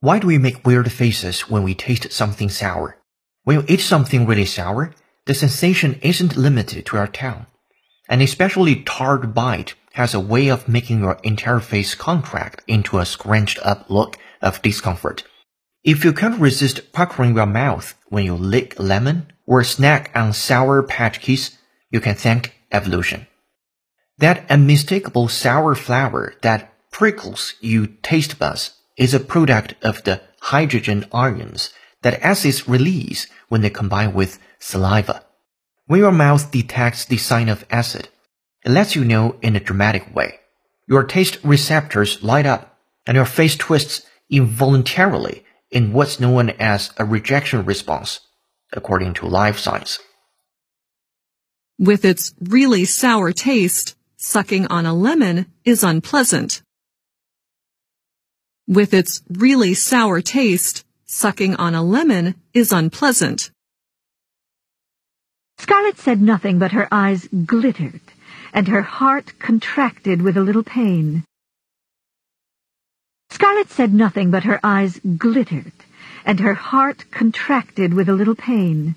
Why do we make weird faces when we taste something sour? When you eat something really sour, the sensation isn't limited to our tongue. An especially tart bite has a way of making your entire face contract into a scrunched up look of discomfort. If you can't resist puckering your mouth when you lick lemon or snack on sour patch kids, you can thank evolution. That unmistakable sour flavor that prickles you taste buds is a product of the hydrogen ions that acids release when they combine with saliva. When your mouth detects the sign of acid, it lets you know in a dramatic way. Your taste receptors light up and your face twists involuntarily in what's known as a rejection response, according to Live Science. With its really sour taste, sucking on a lemon is unpleasant. With its really sour taste, sucking on a lemon is unpleasant. Scarlett said nothing, but her eyes glittered, and her heart contracted with a little pain. Scarlett said nothing, but her eyes glittered, and her heart contracted with a little pain.